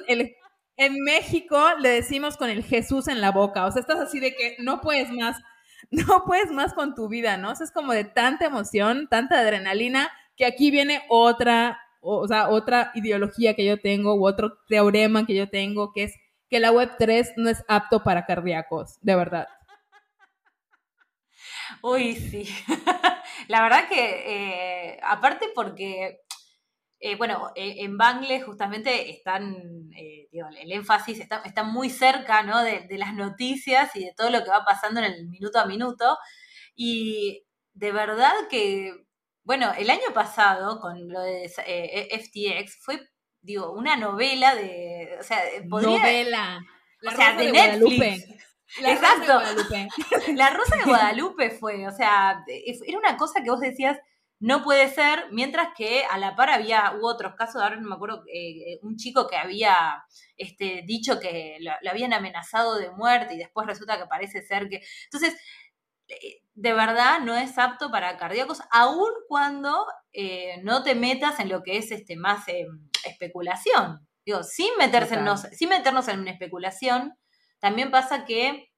en México le decimos con el Jesús en la boca, o sea, estás así de que no puedes más, no puedes más con tu vida, ¿no? O sea, es como de tanta emoción, tanta adrenalina, que aquí viene otra, o sea, otra ideología que yo tengo, u otro teorema que yo tengo, que es que la web 3 no es apto para cardíacos, de verdad. Uy, sí. la verdad que, eh, aparte porque, eh, bueno, eh, en Bangle justamente están, digo, el énfasis está, está muy cerca, ¿no? De, de, las noticias y de todo lo que va pasando en el minuto a minuto. Y de verdad que, bueno, el año pasado, con lo de FTX, fue digo, una novela de, o sea, podría, novela. o sea, de, Netflix. La Exacto. Rosa de Guadalupe. La Rosa de Guadalupe fue, o sea, era una cosa que vos decías, no puede ser, mientras que a la par había, hubo otros casos, ahora no me acuerdo, eh, un chico que había este, dicho que lo, habían amenazado de muerte y después resulta que parece ser que... Entonces, eh, de verdad no es apto para cardíacos, aun cuando eh, no te metas en lo que es este más em, especulación. Digo, sin, meterse sin meternos en una especulación, también pasa que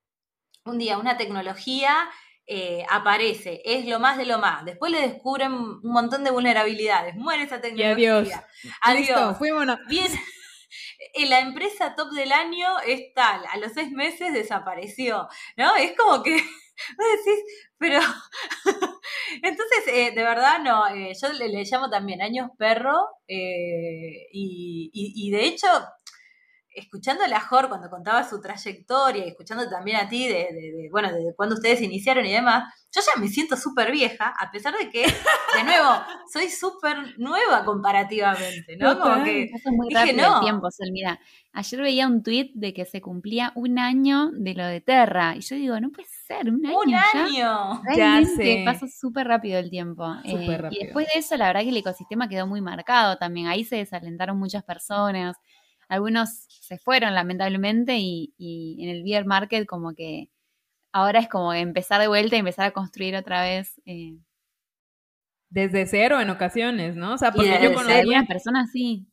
un día una tecnología eh, aparece, es lo más de lo más. Después le descubren un montón de vulnerabilidades. Muere esa tecnología. adiós. Adiós. fuimos. Bien. La empresa top del año es tal, a los seis meses desapareció, ¿no? Es como que vos decís, pero entonces, eh, de verdad, no, eh, yo le, llamo también años perro eh, y, de hecho, escuchando a la Jor cuando contaba su trayectoria, y escuchando también a ti de, bueno, de cuando ustedes iniciaron y demás, yo ya me siento súper vieja, a pesar de que, de nuevo, soy súper nueva comparativamente, ¿no? Como que muy dije, no. el tiempo, Mira, ayer veía un tuit de que se cumplía un año de lo de Terra, y yo digo, no puede ser, un año. Un año. Ya sé. pasa súper rápido el tiempo. Eh, y después de eso, la verdad que el ecosistema quedó muy marcado también. Ahí se desalentaron muchas personas. Algunos se fueron, lamentablemente, y, y en el beer market como que ahora es como empezar de vuelta y empezar a construir otra vez. Eh. Desde cero en ocasiones, ¿no? O sea, porque yo conocí a personas sí.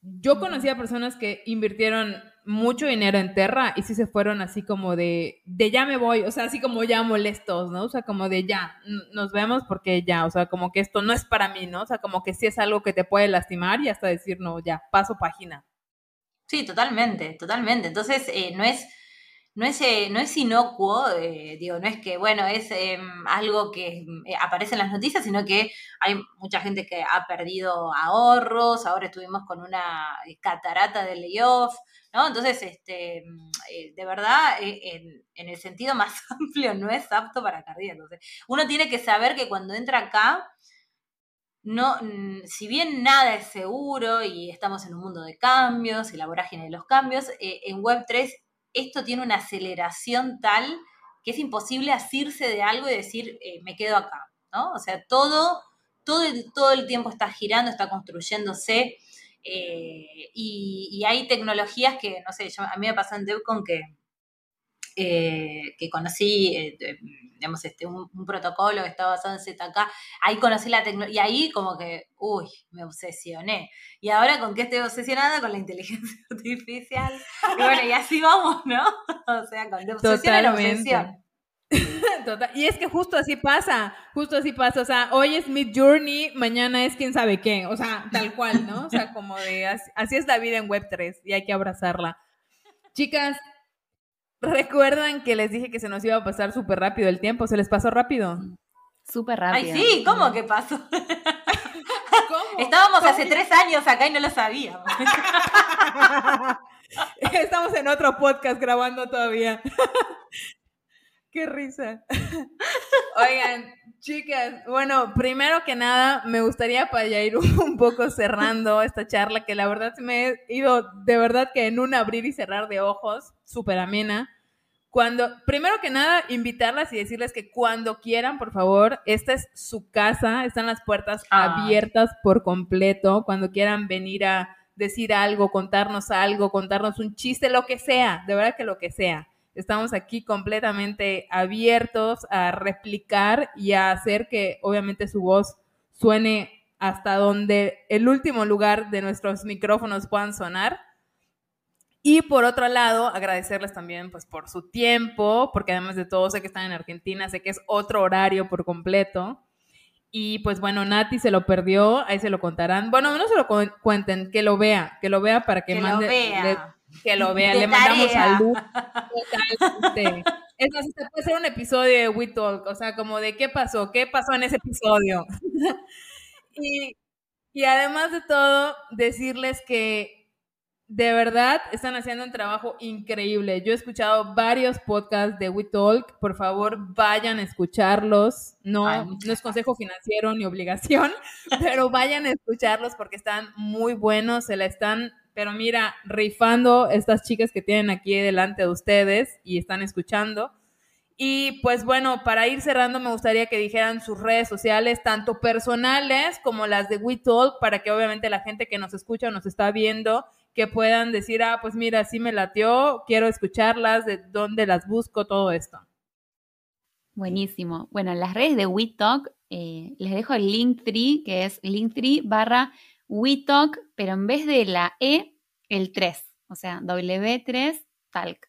Yo conocí a personas que invirtieron mucho dinero en Terra y sí se fueron así como de, de ya me voy, o sea, así como ya molestos, ¿no? O sea, como de ya, nos vemos porque ya, o sea, como que esto no es para mí, ¿no? O sea, como que sí es algo que te puede lastimar y hasta decir, no, ya, paso página. Sí, totalmente, totalmente. Entonces, eh, no es no es, eh, no es inocuo, eh, digo, no es que, bueno, es em, algo que eh, aparece en las noticias, sino que hay mucha gente que ha perdido ahorros, ahora estuvimos con una catarata de layoff, ¿no? Entonces, este, de verdad, en, el sentido más amplio, no es apto para cardíacos. Uno tiene que saber que cuando entra acá, no, si bien nada es seguro y estamos en un mundo de cambios y la vorágine de los cambios, en Web3 esto tiene una aceleración tal que es imposible asirse de algo y decir, eh, me quedo acá, ¿no? O sea, todo, todo, todo el tiempo está girando, está construyéndose, eh, y, hay tecnologías que, no sé, a mí me pasó en DevCon que, eh, que conocí, digamos, este, un, protocolo que estaba basado en ZK, ahí conocí la tecnología, y ahí como que, uy, me obsesioné. Y ahora con qué estoy obsesionada, con la inteligencia artificial. Y bueno, y así vamos, ¿no? o sea, con obsesión la obsesión. Total. Y es que justo así pasa, justo así pasa, o sea, hoy es Mid Journey, mañana es quién sabe qué, o sea, tal cual, ¿no? O sea, como de, así, así es la vida en Web3 y hay que abrazarla. Chicas, ¿Recuerdan que les dije que se nos iba a pasar súper rápido el tiempo? ¿Se les pasó rápido? Súper rápido. Ay, sí, ¿cómo que pasó? ¿Cómo? Estábamos hace tres años acá y no lo sabíamos. Estamos en otro podcast grabando todavía. Qué risa. Oigan, chicas, bueno, primero que nada, me gustaría para ya ir un poco cerrando esta charla, que la verdad se me he ido de verdad que en un abrir y cerrar de ojos, súper amena. Cuando, primero que nada, invitarlas y decirles que cuando quieran, por favor, esta es su casa, están las puertas ah. abiertas por completo, cuando quieran venir a decir algo, contarnos algo, contarnos un chiste, lo que sea, de verdad que lo que sea. Estamos aquí completamente abiertos a replicar y a hacer que obviamente su voz suene hasta donde el último lugar de nuestros micrófonos puedan sonar. Y por otro lado, agradecerles también pues por su tiempo, porque además de todo sé que están en Argentina, sé que es otro horario por completo. Y pues bueno, Nati se lo perdió, ahí se lo contarán. Bueno, no se lo cuenten, que lo vea, que lo vea para que, mande. Lo vea. que lo vea, le mandamos salud. Es más, este puede ser un episodio de We Talk, o sea, como de qué pasó, qué pasó en ese episodio. y, y además de todo, decirles que de verdad están haciendo un trabajo increíble. Yo he escuchado varios podcasts de We Talk. Por favor, vayan a escucharlos. No, no es consejo financiero ni obligación, pero vayan a escucharlos porque están muy buenos. Se la están, pero mira, rifando estas chicas que tienen aquí delante de ustedes y están escuchando. Y pues bueno, para ir cerrando, me gustaría que dijeran sus redes sociales, tanto personales como las de We Talk, para que obviamente la gente que nos escucha o nos está viendo que puedan decir, ah, pues mira, sí me latió, quiero escucharlas, de dónde las busco, todo esto. Buenísimo. Bueno, en las redes de WeTalk eh, les dejo el link 3, que es link3 barra WeTalk, pero en vez de la E, el 3, o sea, W3 Talk.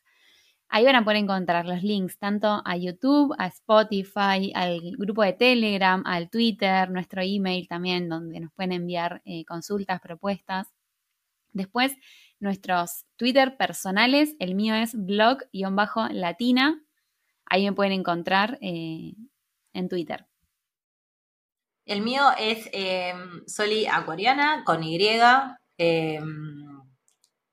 Ahí van a poder encontrar los links tanto a YouTube, a Spotify, al grupo de Telegram, al Twitter, nuestro email también, donde nos pueden enviar eh, consultas, propuestas. Después, nuestros Twitter personales, el mío es blog-latina. Ahí me pueden encontrar eh, en Twitter. El mío es em, Soli Acuariana con Y. Em,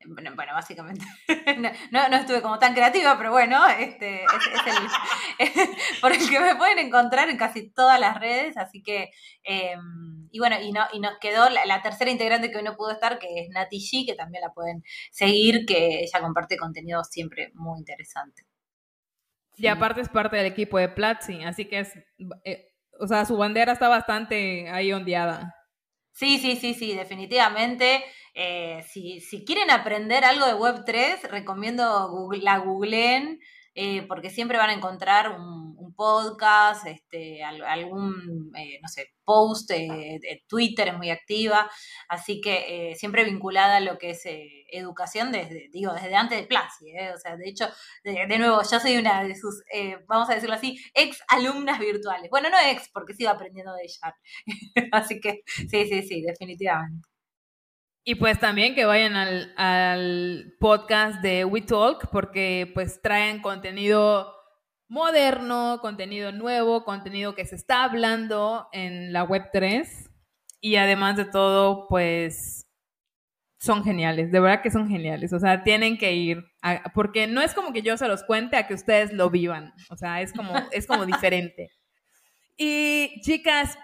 bueno, básicamente no, no, estuve como tan creativa, pero bueno, este es, el por el que me pueden encontrar en casi todas las redes, así que em, y bueno, y, no, y nos quedó la, tercera integrante que hoy no pudo estar, que es Nati G, que también la pueden seguir, que ella comparte contenido siempre muy interesante. Y aparte es parte del equipo de Platzi, así que es, eh, o sea, su bandera está bastante ahí ondeada. Sí, sí, sí, sí, definitivamente. Eh, si, si, quieren aprender algo de Web3, recomiendo Google, la googleen eh, porque siempre van a encontrar un, podcast, este, algún, eh, no sé, post, de Twitter es muy activa, así que siempre vinculada a lo que es educación desde, digo, desde antes de Plasi, o sea, de hecho, de, nuevo, yo soy una de sus, vamos a decirlo así, ex alumnas virtuales. Bueno, no ex, porque sigo aprendiendo de ella, así que sí, sí, sí, definitivamente. Y pues también que vayan al, podcast de We Talk porque pues traen contenido moderno, contenido nuevo, contenido que se está hablando en la web 3 y además de todo pues son geniales, de verdad que son geniales, o sea, tienen que ir, porque no es como que yo se los cuente a que ustedes lo vivan, o sea, es como, es como diferente. Y chicas,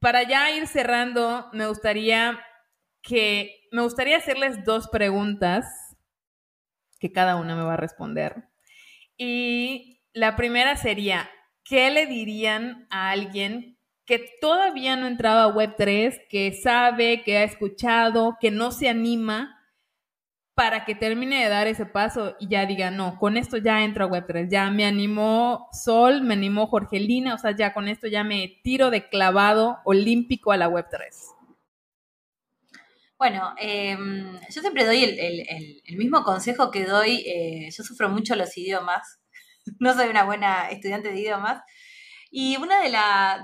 para ya ir cerrando, me gustaría que me gustaría hacerles dos preguntas que cada una me va a responder. Y la primera sería, ¿qué le dirían a alguien que todavía no entraba a Web3, que sabe, que ha escuchado, que no se anima para que termine de dar ese paso y ya diga, no, con esto ya entro a Web3, ya me animó Sol, me animó Jorgelina, o sea, ya con esto ya me tiro de clavado olímpico a la Web3? Bueno, em, yo siempre doy el, mismo consejo que doy. Eh, yo sufro mucho los idiomas. no soy una buena estudiante de idiomas. Y una de,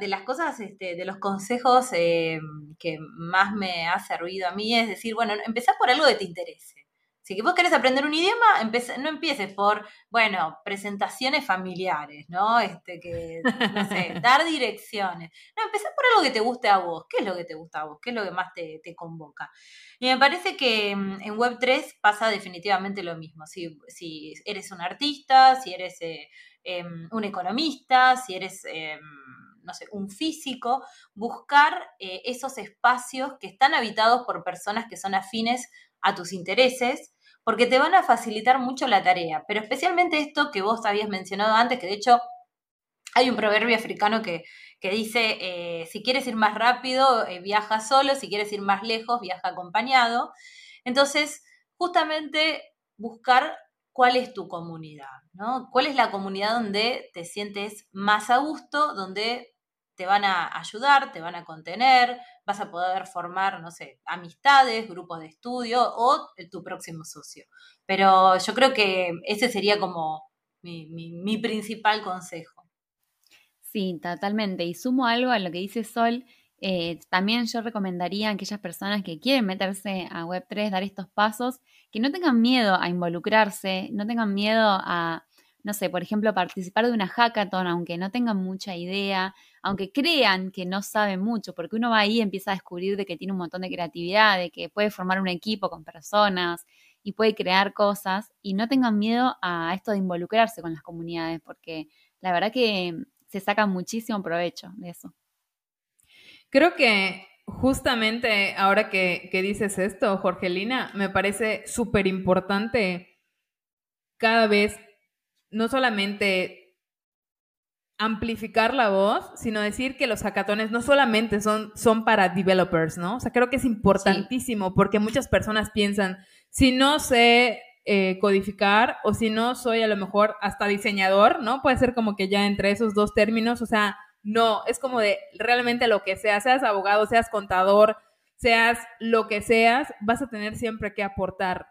las cosas, este, de los consejos em, que más me ha servido a mí es decir, bueno, empezar por algo que te interese. Si vos querés aprender un idioma, no empieces por, bueno, presentaciones familiares, ¿no? Este, que, no sé, dar direcciones. No, empezá por algo que te guste a vos. ¿Qué es lo que te gusta a vos? ¿Qué es lo que más te, convoca? Y me parece que mm, en Web3 pasa definitivamente lo mismo. Si, si eres un artista, si eres eh, em, un economista, si eres... Em, no sé, un físico, buscar eh, esos espacios que están habitados por personas que son afines a tus intereses porque te van a facilitar mucho la tarea. Pero especialmente esto que vos habías mencionado antes, que de hecho hay un proverbio africano que, dice, eh, si quieres ir más rápido, eh, viaja solo, si quieres ir más lejos, viaja acompañado. Entonces, justamente buscar cuál es tu comunidad, ¿no? ¿Cuál es la comunidad donde te sientes más a gusto, donde te van a ayudar, te van a contener, vas a poder formar, no sé, amistades, grupos de estudio o tu próximo socio. Pero yo creo que ese sería como mi, principal consejo. Sí, totalmente. Y sumo algo a lo que dice Sol. Eh, también yo recomendaría a aquellas personas que quieren meterse a Web3, dar estos pasos, que no tengan miedo a involucrarse, no tengan miedo a, no sé, por ejemplo, participar de una hackathon, aunque no tengan mucha idea, aunque crean que no saben mucho, porque uno va ahí y empieza a descubrir de que tiene un montón de creatividad, de que puede formar un equipo con personas y puede crear cosas, y no tengan miedo a esto de involucrarse con las comunidades, porque la verdad que se saca muchísimo provecho de eso. Creo que justamente ahora que, que dices esto, Jorgelina, me parece súper importante cada vez no solamente amplificar la voz, sino decir que los hackatones no solamente son, son para developers, ¿no? O sea, creo que es importantísimo porque muchas personas piensan, si no sé eh, codificar o si no soy a lo mejor hasta diseñador, ¿no? Puede ser como que ya entre esos dos términos, o sea, no, es como de realmente lo que sea, seas abogado, seas contador, seas lo que seas, vas a tener siempre que aportar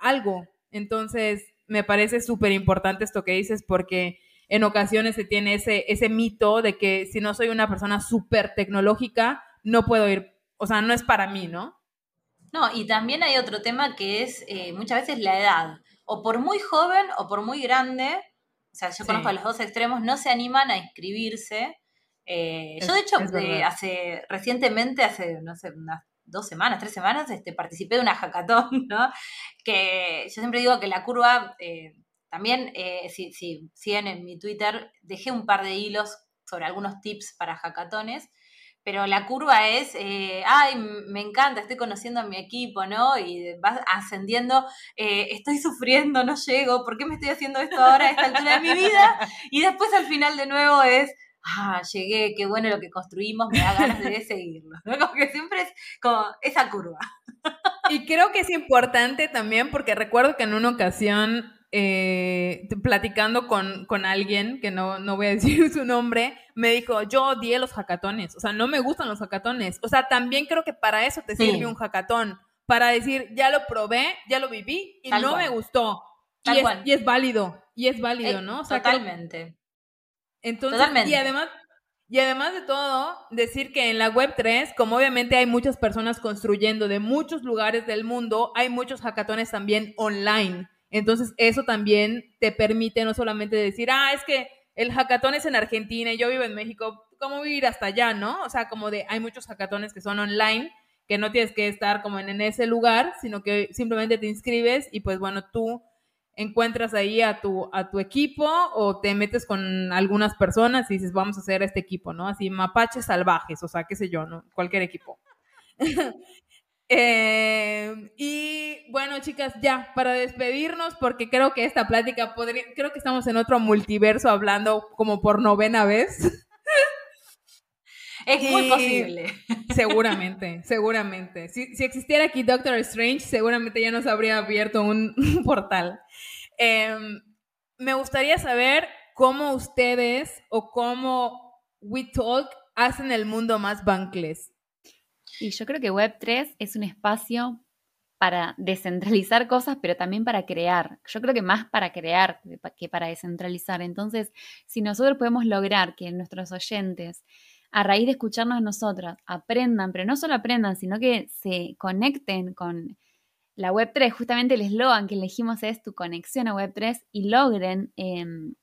algo. Entonces, me parece súper importante esto que dices porque en ocasiones se tiene ese, ese mito de que si no soy una persona súper tecnológica, no puedo ir, o sea, no es para mí, ¿no? No, y también hay otro tema que es eh, muchas veces la edad. O por muy joven o por muy grande, o sea, yo conozco a los dos extremos, no se animan a inscribirse. Eh, yo, de hecho, hace recientemente, hace, no sé, unas dos semanas, tres semanas, este, participé de una hackathon, ¿no? Que yo siempre digo que la curva, eh, también, eh, si, si siguen en mi Twitter, dejé un par de hilos sobre algunos tips para hackatones, pero la curva es, eh, ay, me encanta, estoy conociendo a mi equipo, ¿no? Y vas ascendiendo, estoy sufriendo, no llego, ¿por qué me estoy haciendo esto ahora a esta altura de mi vida? Y después al final de nuevo es, ah, llegué, qué bueno lo que construimos, me da ganas de seguirlo. ¿no? Como que siempre es como esa curva. Y creo que es importante también porque recuerdo que en una ocasión, eh, platicando con, con, alguien, que no, no voy a decir su nombre, me dijo, yo odié los hackatones, o sea, no me gustan los hackatones. O sea, también creo que para eso te sirve un hackatón, para decir, ya lo probé, ya lo viví y no me gustó. y, es, y, es, válido, y es válido, eh, ¿no? totalmente. Entonces, y además, y además de todo, decir que en la web 3, como obviamente hay muchas personas construyendo de muchos lugares del mundo, hay muchos hackatones también online. Entonces, eso también te permite no solamente decir, ah, es que el hackatón es en Argentina y yo vivo en México, ¿cómo vivir hasta allá, no? O sea, como de, hay muchos hackatones que son online, que no tienes que estar como en, en ese lugar, sino que simplemente te inscribes y pues bueno, tú encuentras ahí a tu, a tu equipo o te metes con algunas personas y dices, vamos a hacer este equipo, ¿no? Así, mapaches salvajes, o sea, qué sé yo, ¿no? Cualquier equipo. Eh, y bueno, chicas, ya, para despedirnos, porque creo que esta plática podría, creo que estamos en otro multiverso hablando como por novena vez. Es muy posible. Seguramente, seguramente. Si, si, existiera aquí Doctor Strange, seguramente ya nos habría abierto un portal. Em, me gustaría saber cómo ustedes o cómo WeTalk hacen el mundo más bankless. Y yo creo que Web3 es un espacio para descentralizar cosas, pero también para crear. Yo creo que más para crear que para descentralizar. Entonces, si nosotros podemos lograr que nuestros oyentes, a raíz de escucharnos nosotras, aprendan, pero no solo aprendan, sino que se conecten con la Web3, justamente el eslogan que elegimos es tu conexión a Web3 y logren em,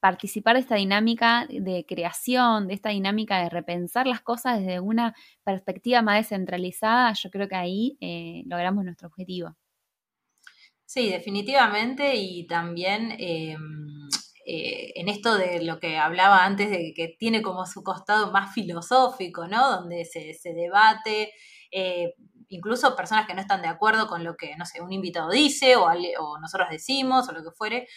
participar de esta dinámica de creación, de esta dinámica de repensar las cosas desde una perspectiva más descentralizada, yo creo que ahí eh, logramos nuestro objetivo. Sí, definitivamente y también em, eh, en esto de lo que hablaba antes, de que tiene como su costado más filosófico, ¿no? Donde se, debate. Eh, incluso personas que no están de acuerdo con lo que, no sé, un invitado dice o, nosotros decimos o lo que fuere.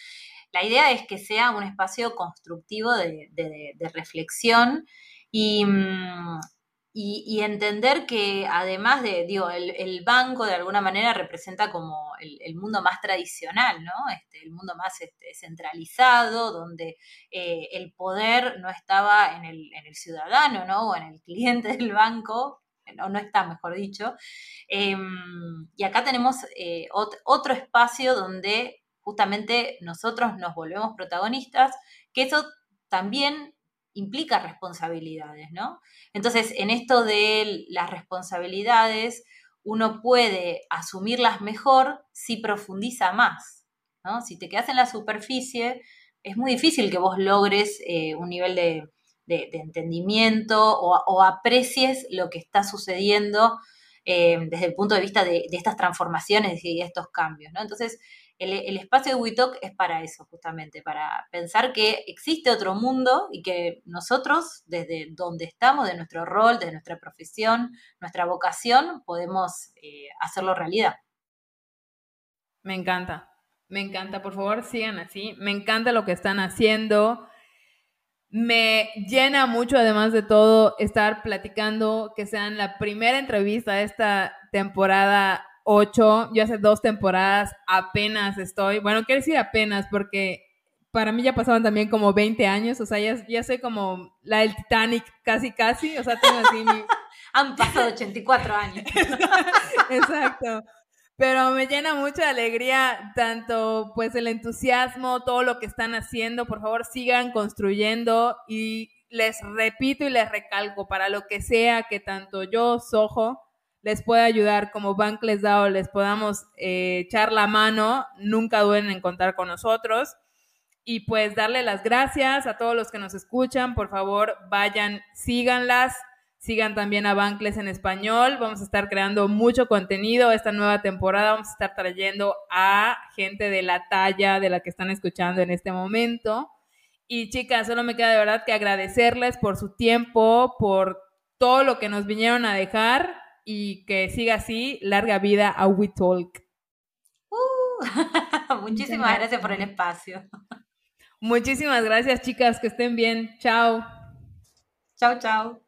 La idea es que sea un espacio constructivo de, reflexión mm, y, y, entender que además de, digo, el, banco de alguna manera representa como el, mundo más tradicional, ¿no? Este, el mundo más este, centralizado, donde eh, el poder no estaba en el, en el ciudadano, ¿no? O en el cliente del banco, o no está, mejor dicho. Em, y acá tenemos eh, otro espacio donde justamente nosotros nos volvemos protagonistas, que eso también implica responsabilidades, ¿no? Entonces, en esto de las responsabilidades, uno puede asumirlas mejor si profundiza más, ¿no? Si te quedas en la superficie, es muy difícil que vos logres eh, un nivel de, de, entendimiento o, aprecies lo que está sucediendo eh, desde el punto de vista de, estas transformaciones y estos cambios. ¿no? Entonces, el, espacio de WeTalk es para eso, justamente, para pensar que existe otro mundo y que nosotros, desde donde estamos, de nuestro rol, de nuestra profesión, nuestra vocación, podemos eh, hacerlo realidad. Me encanta, me encanta, por favor sigan así, me encanta lo que están haciendo. Me llena mucho, además de todo, estar platicando que sean la primera entrevista de esta temporada 8. Yo hace dos temporadas apenas estoy. Bueno, quiero decir apenas porque para mí ya pasaban también como 20 años. O sea, ya, ya soy como la del Titanic casi, casi. O sea, tengo así mi... Han pasado 84 años. Exacto pero me llena mucha alegría tanto pues el entusiasmo, todo lo que están haciendo, por favor sigan construyendo y les repito y les recalco para lo que sea que tanto yo, Sojo, les pueda ayudar como Bankless DAO, les podamos eh, echar la mano, nunca duden en contar con nosotros. Y pues darle las gracias a todos los que nos escuchan, por favor vayan, síganlas, Sigan también a Bankless en español. Vamos a estar creando mucho contenido esta nueva temporada. Vamos a estar trayendo a gente de la talla de la que están escuchando en este momento. Y chicas, solo me queda de verdad que agradecerles por su tiempo, por todo lo que nos vinieron a dejar y que siga así. Larga vida a We Talk. Uh, muchísimas gracias por el espacio. Muchísimas gracias, chicas. Que estén bien. Chao. Chao, chao.